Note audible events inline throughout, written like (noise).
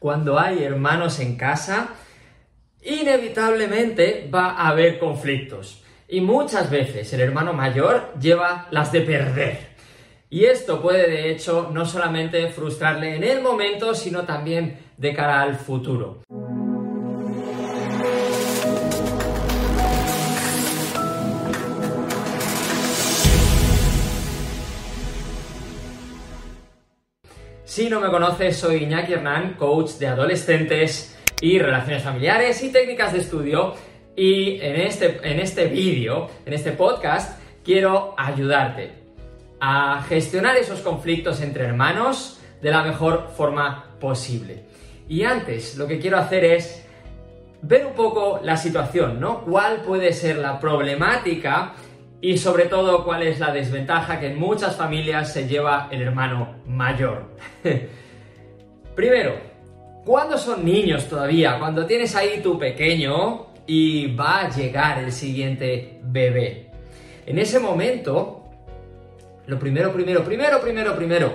cuando hay hermanos en casa, inevitablemente va a haber conflictos. Y muchas veces el hermano mayor lleva las de perder. Y esto puede de hecho no solamente frustrarle en el momento, sino también de cara al futuro. Si no me conoces, soy Iñaki Hernán, coach de adolescentes y relaciones familiares y técnicas de estudio. Y en este, en este vídeo, en este podcast, quiero ayudarte a gestionar esos conflictos entre hermanos de la mejor forma posible. Y antes, lo que quiero hacer es ver un poco la situación, ¿no? ¿Cuál puede ser la problemática y sobre todo cuál es la desventaja que en muchas familias se lleva el hermano mayor? (laughs) Primero, cuando son niños todavía, cuando tienes ahí tu pequeño y va a llegar el siguiente bebé. En ese momento, lo primero, primero, primero, primero, primero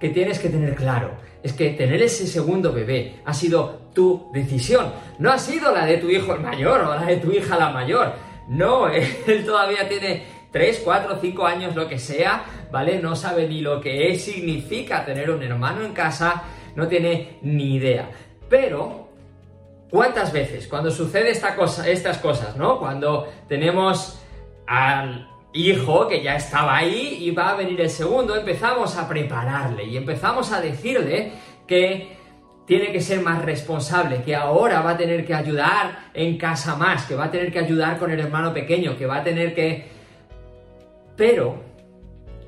que tienes que tener claro es que tener ese segundo bebé ha sido tu decisión, no ha sido la de tu hijo el mayor o la de tu hija la mayor. No, (laughs) él todavía tiene 3, 4, 5 años, lo que sea, ¿vale? No sabe ni lo que significa tener un hermano en casa, no tiene ni idea. Pero, ¿cuántas veces cuando sucede esta cosa, estas cosas, ¿no? Cuando tenemos al hijo que ya estaba ahí y va a venir el segundo, empezamos a prepararle y empezamos a decirle que tiene que ser más responsable, que ahora va a tener que ayudar en casa más, que va a tener que ayudar con el hermano pequeño, que va a tener que... Pero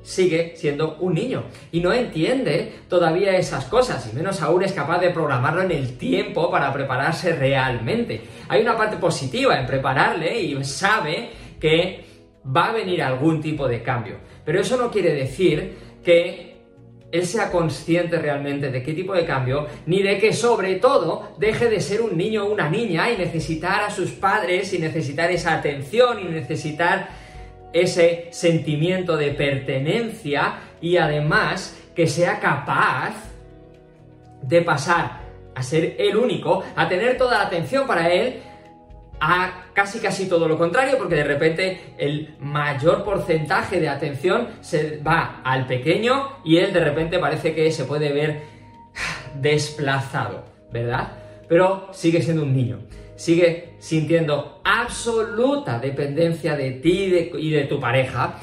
sigue siendo un niño y no entiende todavía esas cosas y menos aún es capaz de programarlo en el tiempo para prepararse realmente. Hay una parte positiva en prepararle y sabe que va a venir algún tipo de cambio. Pero eso no quiere decir que él sea consciente realmente de qué tipo de cambio, ni de que sobre todo deje de ser un niño o una niña y necesitar a sus padres y necesitar esa atención y necesitar ese sentimiento de pertenencia y además que sea capaz de pasar a ser el único, a tener toda la atención para él a casi casi todo lo contrario, porque de repente el mayor porcentaje de atención se va al pequeño y él de repente parece que se puede ver desplazado, ¿verdad? Pero sigue siendo un niño, sigue sintiendo absoluta dependencia de ti y de, tu pareja.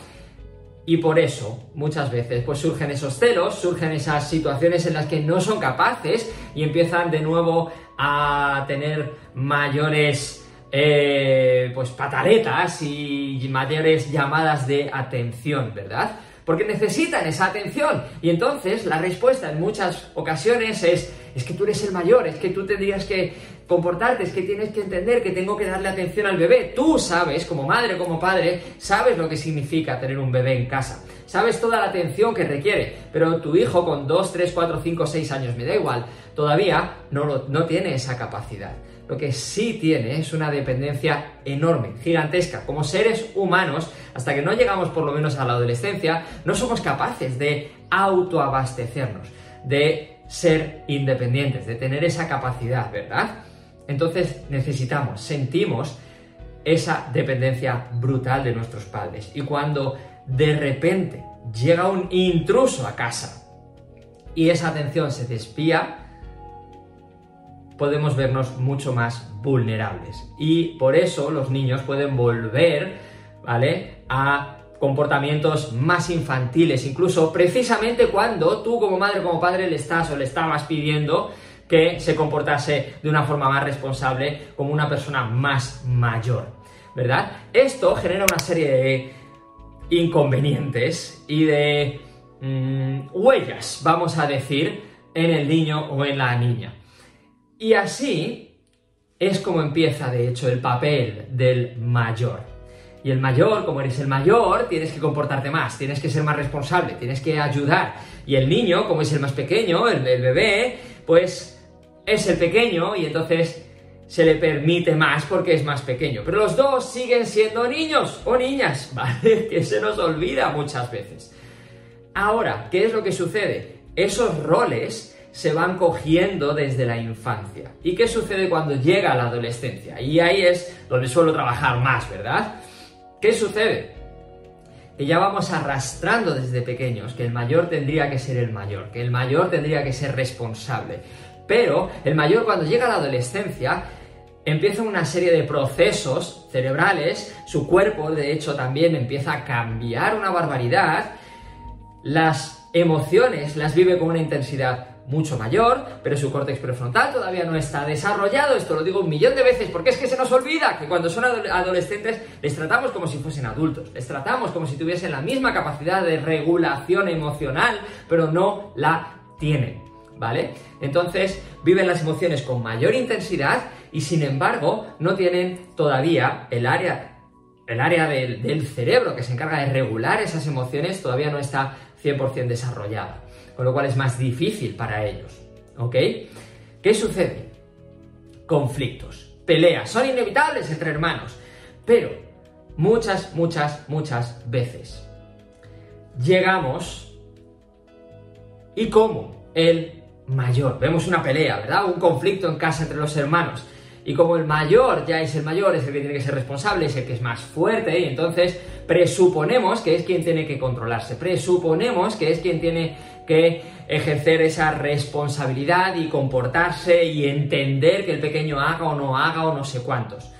Y por eso, muchas veces, pues surgen esos celos, surgen esas situaciones en las que no son capaces y empiezan de nuevo a tener mayores eh, pues pataletas y mayores llamadas de atención, ¿verdad? Porque necesitan esa atención. Y entonces la respuesta en muchas ocasiones es, es que tú eres el mayor, es que tú tendrías que comportarte, es que tienes que entender que tengo que darle atención al bebé. Tú sabes, como madre, como padre, sabes lo que significa tener un bebé en casa. Sabes toda la atención que requiere, pero tu hijo con 2, 3, 4, 5, 6 años, me da igual, todavía no, no tiene esa capacidad lo que sí tiene es una dependencia enorme, gigantesca. Como seres humanos, hasta que no llegamos por lo menos a la adolescencia, no somos capaces de autoabastecernos, de ser independientes, de tener esa capacidad, ¿verdad? Entonces necesitamos, sentimos esa dependencia brutal de nuestros padres. Y cuando de repente llega un intruso a casa y esa atención se despía, podemos vernos mucho más vulnerables. Y por eso los niños pueden volver, ¿vale? A comportamientos más infantiles, incluso precisamente cuando tú como madre, como padre le estás o le estabas pidiendo que se comportase de una forma más responsable como una persona más mayor, ¿verdad? Esto genera una serie de inconvenientes y de mm, huellas, vamos a decir, en el niño o en la niña. Y así es como empieza, de hecho, el papel del mayor. Y el mayor, como eres el mayor, tienes que comportarte más, tienes que ser más responsable, tienes que ayudar. Y el niño, como es el más pequeño, el, bebé, pues es el pequeño y entonces se le permite más porque es más pequeño. Pero los dos siguen siendo niños o niñas, (laughs) ¿vale? Que se nos olvida muchas veces. Ahora, ¿qué es lo que sucede? Esos roles se van cogiendo desde la infancia. ¿Y qué sucede cuando llega la adolescencia? Y ahí es donde suelo trabajar más, ¿verdad? ¿Qué sucede? Que ya vamos arrastrando desde pequeños que el mayor tendría que ser el mayor, que el mayor tendría que ser responsable. Pero el mayor cuando llega a la adolescencia empieza una serie de procesos cerebrales, su cuerpo de hecho también empieza a cambiar una barbaridad, las emociones las vive con una intensidad mucho mayor, pero su córtex prefrontal todavía no está desarrollado. Esto lo digo un millón de veces porque es que se nos olvida que cuando son adolescentes les tratamos como si fuesen adultos, les tratamos como si tuviesen la misma capacidad de regulación emocional, pero no la tienen, ¿vale? Entonces viven las emociones con mayor intensidad y sin embargo no tienen todavía el área el área del, del cerebro que se encarga de regular esas emociones todavía no está 100% desarrollada con lo cual es más difícil para ellos. ¿Ok? ¿Qué sucede? Conflictos, peleas, son inevitables entre hermanos, pero muchas, muchas, muchas veces llegamos y como el mayor, vemos una pelea, ¿verdad? Un conflicto en casa entre los hermanos. Y como el mayor ya es el mayor, es el que tiene que ser responsable, es el que es más fuerte, y entonces presuponemos que es quien tiene que controlarse, presuponemos que es quien tiene que ejercer esa responsabilidad y comportarse y entender que el pequeño haga o no haga o no sé cuántos.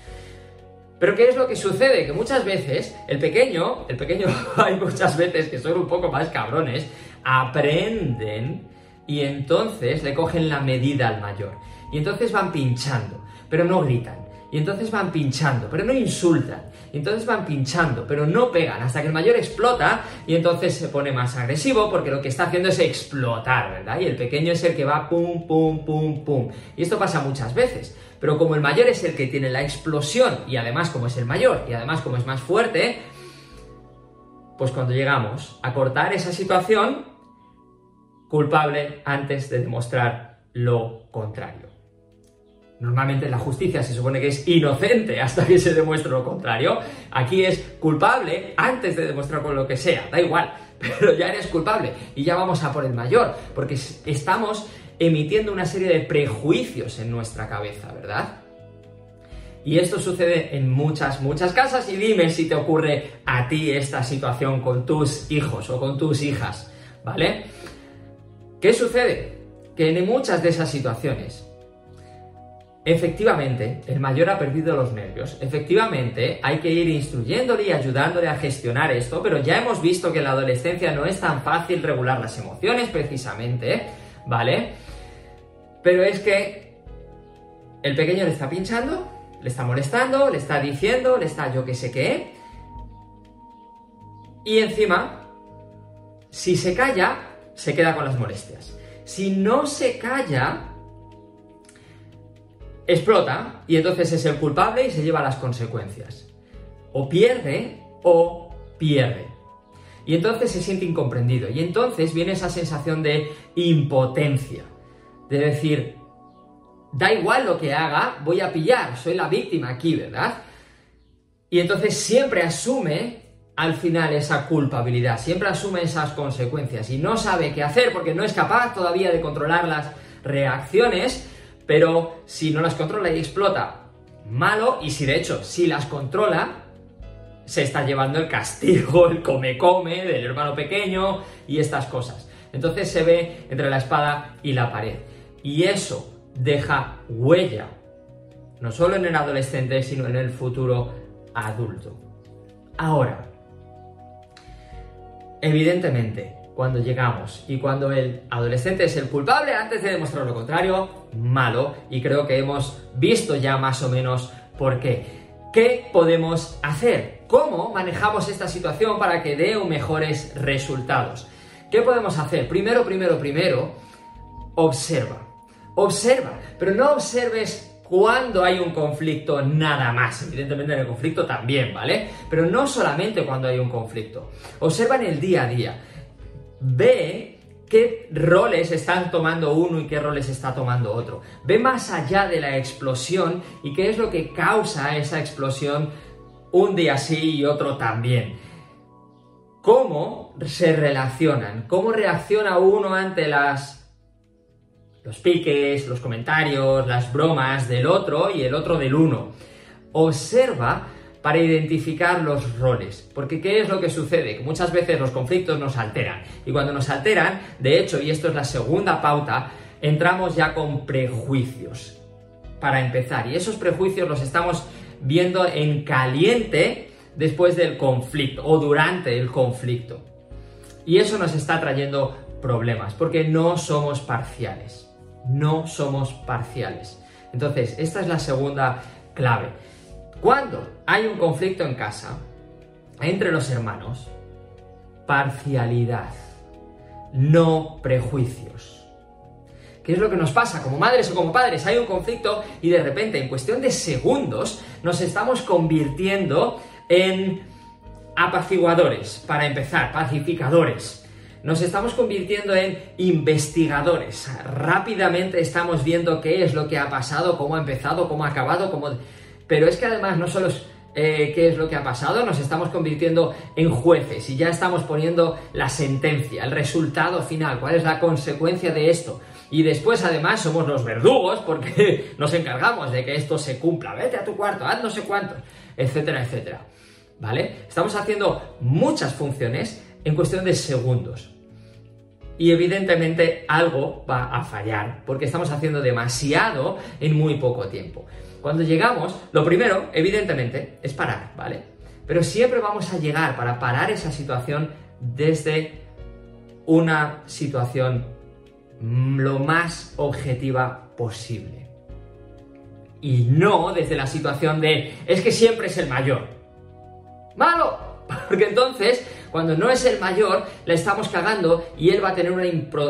Pero ¿qué es lo que sucede? Que muchas veces el pequeño, el pequeño (laughs) hay muchas veces que son un poco más cabrones, aprenden y entonces le cogen la medida al mayor. Y entonces van pinchando, pero no gritan. Y entonces van pinchando, pero no insultan. Y entonces van pinchando, pero no pegan, hasta que el mayor explota y entonces se pone más agresivo porque lo que está haciendo es explotar, ¿verdad? Y el pequeño es el que va pum, pum, pum, pum. Y esto pasa muchas veces. Pero como el mayor es el que tiene la explosión y además como es el mayor y además como es más fuerte, pues cuando llegamos a cortar esa situación, culpable antes de demostrar lo contrario. Normalmente la justicia se supone que es inocente hasta que se demuestre lo contrario. Aquí es culpable antes de demostrar con lo que sea, da igual, (laughs) pero ya eres culpable y ya vamos a por el mayor, porque estamos emitiendo una serie de prejuicios en nuestra cabeza, ¿verdad? Y esto sucede en muchas, muchas casas y dime si te ocurre a ti esta situación con tus hijos o con tus hijas, ¿vale? ¿Qué sucede? Que en muchas de esas situaciones Efectivamente, el mayor ha perdido los nervios. Efectivamente, hay que ir instruyéndole y ayudándole a gestionar esto, pero ya hemos visto que en la adolescencia no es tan fácil regular las emociones precisamente, ¿vale? Pero es que el pequeño le está pinchando, le está molestando, le está diciendo, le está yo que sé qué. Y encima, si se calla, se queda con las molestias. Si no se calla, explota y entonces es el culpable y se lleva las consecuencias. O pierde o pierde. Y entonces se siente incomprendido. Y entonces viene esa sensación de impotencia. De decir, da igual lo que haga, voy a pillar, soy la víctima aquí, ¿verdad? Y entonces siempre asume al final esa culpabilidad, siempre asume esas consecuencias y no sabe qué hacer porque no es capaz todavía de controlar las reacciones pero si no las controla y explota, malo, y si de hecho, si las controla, se está llevando el castigo, el come-come del hermano pequeño y estas cosas. Entonces se ve entre la espada y la pared. Y eso deja huella, no solo en el adolescente, sino en el futuro adulto. Ahora, evidentemente, cuando llegamos y cuando el adolescente es el culpable antes de demostrar lo contrario, malo. Y creo que hemos visto ya más o menos por qué. ¿Qué podemos hacer? ¿Cómo manejamos esta situación para que dé mejores resultados? ¿Qué podemos hacer? Primero, primero, primero, observa. Observa, pero no observes cuando hay un conflicto nada más. Evidentemente en el conflicto también, ¿vale? Pero no solamente cuando hay un conflicto. Observa en el día a día ve qué roles están tomando uno y qué roles está tomando otro. Ve más allá de la explosión y qué es lo que causa esa explosión un día sí y otro también. ¿Cómo se relacionan? ¿Cómo reacciona uno ante las los piques, los comentarios, las bromas del otro y el otro del uno. Observa para identificar los roles. Porque ¿qué es lo que sucede? Que muchas veces los conflictos nos alteran. Y cuando nos alteran, de hecho, y esto es la segunda pauta, entramos ya con prejuicios. Para empezar. Y esos prejuicios los estamos viendo en caliente después del conflicto o durante el conflicto. Y eso nos está trayendo problemas, porque no somos parciales. No somos parciales. Entonces, esta es la segunda clave. Cuando hay un conflicto en casa entre los hermanos, parcialidad, no prejuicios. ¿Qué es lo que nos pasa? Como madres o como padres hay un conflicto y de repente en cuestión de segundos nos estamos convirtiendo en apaciguadores, para empezar, pacificadores. Nos estamos convirtiendo en investigadores. Rápidamente estamos viendo qué es lo que ha pasado, cómo ha empezado, cómo ha acabado, cómo pero es que además no solo es eh, qué es lo que ha pasado, nos estamos convirtiendo en jueces y ya estamos poniendo la sentencia, el resultado final, cuál es la consecuencia de esto. Y después además somos los verdugos porque (laughs) nos encargamos de que esto se cumpla. Vete a tu cuarto, haz no sé cuánto, etcétera, etcétera. ¿Vale? Estamos haciendo muchas funciones en cuestión de segundos. Y evidentemente algo va a fallar porque estamos haciendo demasiado en muy poco tiempo. Cuando llegamos, lo primero, evidentemente, es parar, ¿vale? Pero siempre vamos a llegar para parar esa situación desde una situación lo más objetiva posible. Y no desde la situación de es que siempre es el mayor. ¡Malo! (laughs) Porque entonces, cuando no es el mayor, le estamos cagando y él va a tener una,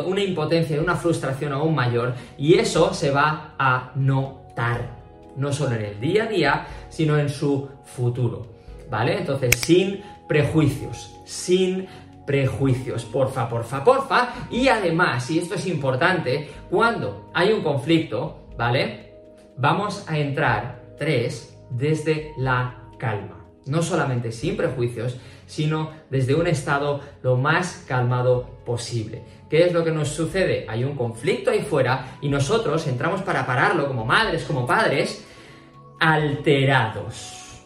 una impotencia una frustración aún mayor y eso se va a notar no solo en el día a día, sino en su futuro. ¿Vale? Entonces, sin prejuicios, sin prejuicios, porfa, porfa, porfa. Y además, y esto es importante, cuando hay un conflicto, ¿vale? Vamos a entrar, tres, desde la calma. No solamente sin prejuicios, sino desde un estado lo más calmado posible. ¿Qué es lo que nos sucede? Hay un conflicto ahí fuera y nosotros entramos para pararlo como madres, como padres, alterados.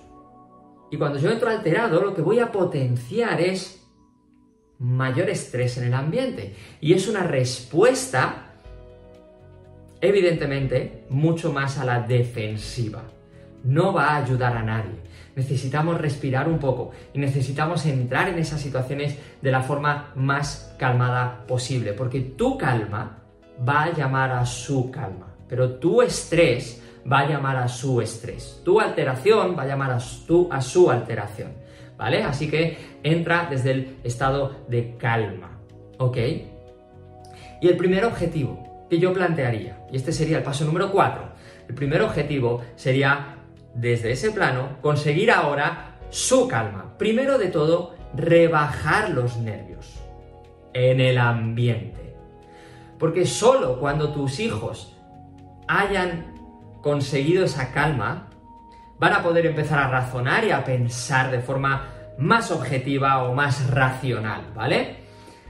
Y cuando yo entro alterado, lo que voy a potenciar es mayor estrés en el ambiente. Y es una respuesta, evidentemente, mucho más a la defensiva. No va a ayudar a nadie necesitamos respirar un poco y necesitamos entrar en esas situaciones de la forma más calmada posible, porque tu calma va a llamar a su calma, pero tu estrés va a llamar a su estrés, tu alteración va a llamar a, a su alteración, ¿vale? Así que entra desde el estado de calma, ¿ok? Y el primer objetivo que yo plantearía, y este sería el paso número 4, el primer objetivo sería desde ese plano, conseguir ahora su calma. Primero de todo, rebajar los nervios en el ambiente. Porque solo cuando tus hijos hayan conseguido esa calma, van a poder empezar a razonar y a pensar de forma más objetiva o más racional, ¿vale?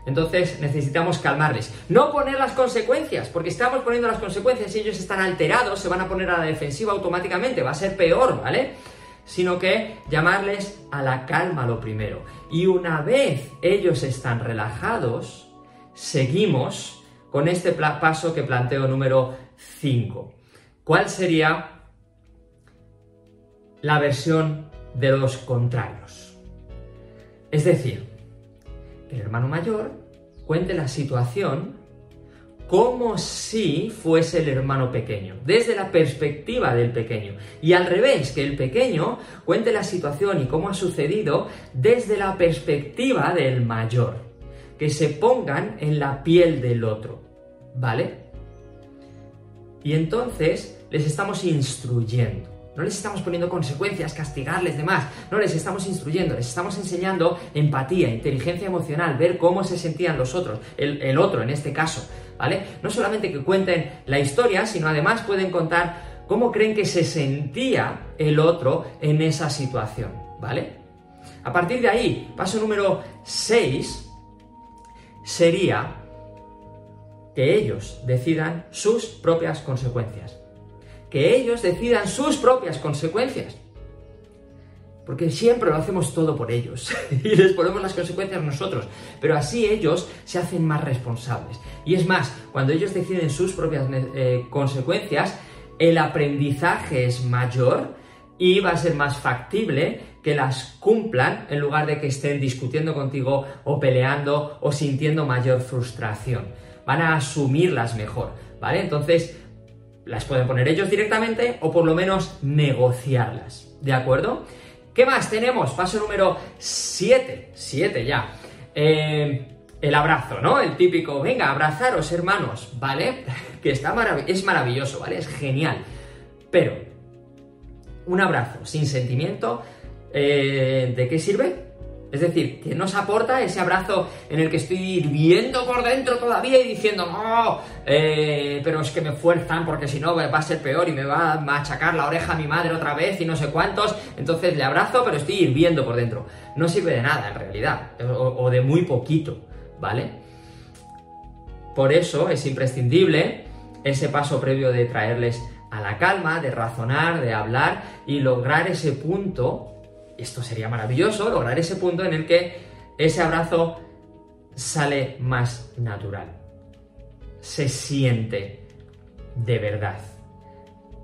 Entonces necesitamos calmarles. No poner las consecuencias, porque estamos poniendo las consecuencias y ellos están alterados, se van a poner a la defensiva automáticamente, va a ser peor, ¿vale? Sino que llamarles a la calma lo primero. Y una vez ellos están relajados, seguimos con este paso que planteo número 5. ¿Cuál sería la versión de los contrarios? Es decir, el hermano mayor cuente la situación como si fuese el hermano pequeño, desde la perspectiva del pequeño. Y al revés, que el pequeño cuente la situación y cómo ha sucedido desde la perspectiva del mayor. Que se pongan en la piel del otro. ¿Vale? Y entonces les estamos instruyendo. No les estamos poniendo consecuencias, castigarles, demás. No, les estamos instruyendo, les estamos enseñando empatía, inteligencia emocional, ver cómo se sentían los otros, el, el otro en este caso, ¿vale? No solamente que cuenten la historia, sino además pueden contar cómo creen que se sentía el otro en esa situación, ¿vale? A partir de ahí, paso número 6 sería que ellos decidan sus propias consecuencias. Que ellos decidan sus propias consecuencias. Porque siempre lo hacemos todo por ellos (laughs) y les ponemos las consecuencias nosotros. Pero así ellos se hacen más responsables. Y es más, cuando ellos deciden sus propias eh, consecuencias, el aprendizaje es mayor y va a ser más factible que las cumplan en lugar de que estén discutiendo contigo o peleando o sintiendo mayor frustración. Van a asumirlas mejor, ¿vale? Entonces, las pueden poner ellos directamente o por lo menos negociarlas, ¿de acuerdo? ¿Qué más tenemos? Paso número 7, 7 ya. Eh, el abrazo, ¿no? El típico, venga, abrazaros hermanos, ¿vale? (laughs) Que está es maravilloso, ¿vale? Es genial. Pero, un abrazo sin sentimiento, eh, ¿de qué sirve? Es decir, que nos aporta ese abrazo en el que estoy hirviendo por dentro todavía y diciendo, no, eh, pero es que me fuerzan porque si no va a ser peor y me va a machacar la oreja a mi madre otra vez y no sé cuántos. Entonces le abrazo, pero estoy hirviendo por dentro. No sirve de nada en realidad, o de muy poquito, ¿vale? Por eso es imprescindible ese paso previo de traerles a la calma, de razonar, de hablar y lograr ese punto esto sería maravilloso, lograr ese punto en el que ese abrazo sale más natural. Se siente de verdad.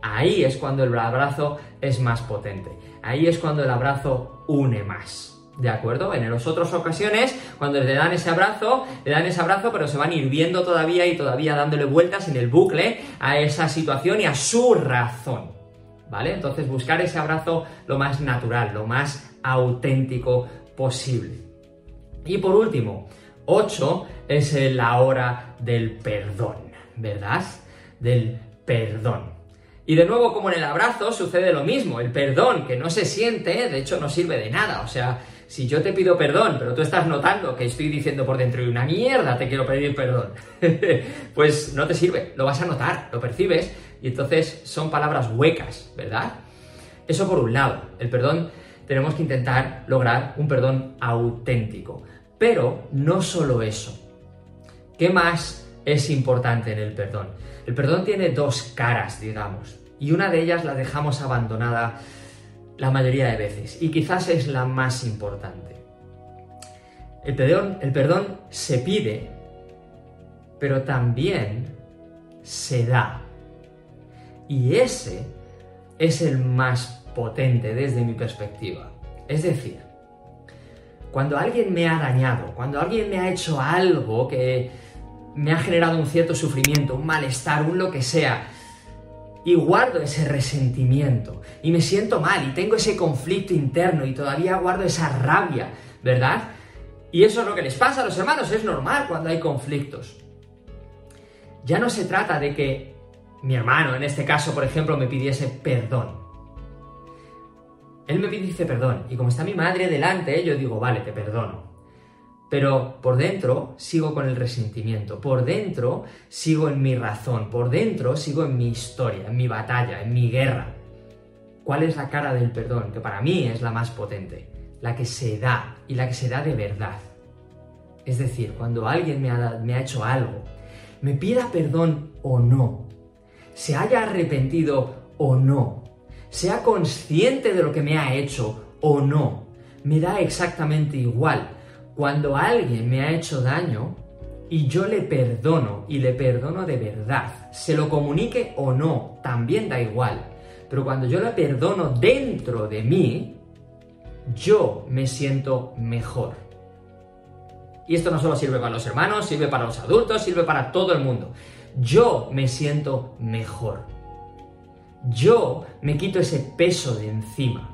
Ahí es cuando el abrazo es más potente. Ahí es cuando el abrazo une más. ¿De acuerdo? En las otras ocasiones, cuando le dan ese abrazo, le dan ese abrazo, pero se van hirviendo todavía y todavía dándole vueltas en el bucle a esa situación y a su razón. ¿Vale? Entonces buscar ese abrazo lo más natural, lo más auténtico posible. Y por último, 8 es la hora del perdón, ¿verdad? Del perdón. Y de nuevo, como en el abrazo, sucede lo mismo. El perdón que no se siente, de hecho, no sirve de nada. O sea, si yo te pido perdón, pero tú estás notando que estoy diciendo por dentro y una mierda te quiero pedir perdón, (laughs) pues no te sirve, lo vas a notar, lo percibes y entonces son palabras huecas, ¿verdad? Eso por un lado, el perdón tenemos que intentar lograr un perdón auténtico. Pero no solo eso. ¿Qué más es importante en el perdón? El perdón tiene dos caras, digamos, y una de ellas la dejamos abandonada la mayoría de veces y quizás es la más importante. El perdón, el perdón se pide, pero también se da. Y ese es el más potente desde mi perspectiva. Es decir, cuando alguien me ha dañado, cuando alguien me ha hecho algo que me ha generado un cierto sufrimiento, un malestar, un lo que sea, y guardo ese resentimiento y me siento mal y tengo ese conflicto interno y todavía guardo esa rabia, ¿verdad? Y eso es lo que les pasa a los hermanos, es normal cuando hay conflictos. Ya no se trata de que mi hermano, en este caso, por ejemplo, me pidiese perdón. Él me dice perdón y como está mi madre delante, yo digo, vale, te perdono. Pero por dentro sigo con el resentimiento, por dentro sigo en mi razón, por dentro sigo en mi historia, en mi batalla, en mi guerra. ¿Cuál es la cara del perdón? Que para mí es la más potente, la que se da y la que se da de verdad. Es decir, cuando alguien me ha, me ha hecho algo, me pida perdón o no, se haya arrepentido o no, sea consciente de lo que me ha hecho o no, me da exactamente igual cuando alguien me ha hecho daño y yo le perdono y le perdono de verdad, se lo comunique o no, también da igual. Pero cuando yo le perdono dentro de mí, yo me siento mejor. Y esto no solo sirve para los hermanos, sirve para los adultos, sirve para todo el mundo. Yo me siento mejor. Yo me quito ese peso de encima.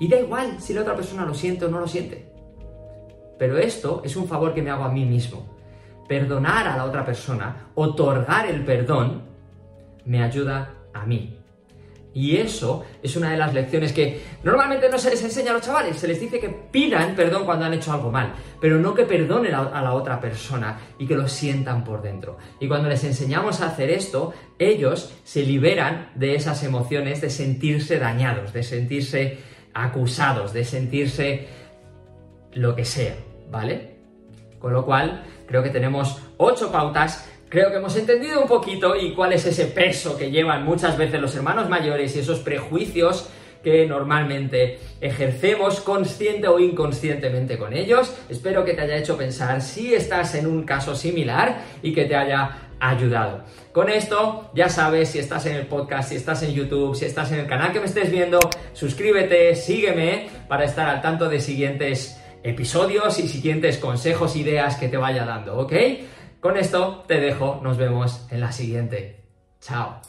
Y da igual si la otra persona lo siente o no lo siente. Pero esto es un favor que me hago a mí mismo. Perdonar a la otra persona, otorgar el perdón, me ayuda a mí. Y eso es una de las lecciones que normalmente no se les enseña a los chavales. Se les dice que pidan perdón cuando han hecho algo mal, pero no que perdonen a la otra persona y que lo sientan por dentro. Y cuando les enseñamos a hacer esto, ellos se liberan de esas emociones de sentirse dañados, de sentirse acusados, de sentirse lo que sea, ¿vale? Con lo cual, Creo que tenemos ocho pautas Creo que hemos entendido un poquito y cuál es ese peso que llevan muchas veces los hermanos mayores y esos prejuicios que normalmente ejercemos consciente o inconscientemente con ellos. Espero que te haya hecho pensar si estás en un caso similar y que te haya ayudado. Con esto, ya sabes, si estás en el podcast, si estás en YouTube, si estás en el canal que me estés viendo, suscríbete, sígueme para estar al tanto de siguientes episodios y siguientes consejos, ideas que te vaya dando, ¿ok? Con esto te dejo, nos vemos en la siguiente. Chao.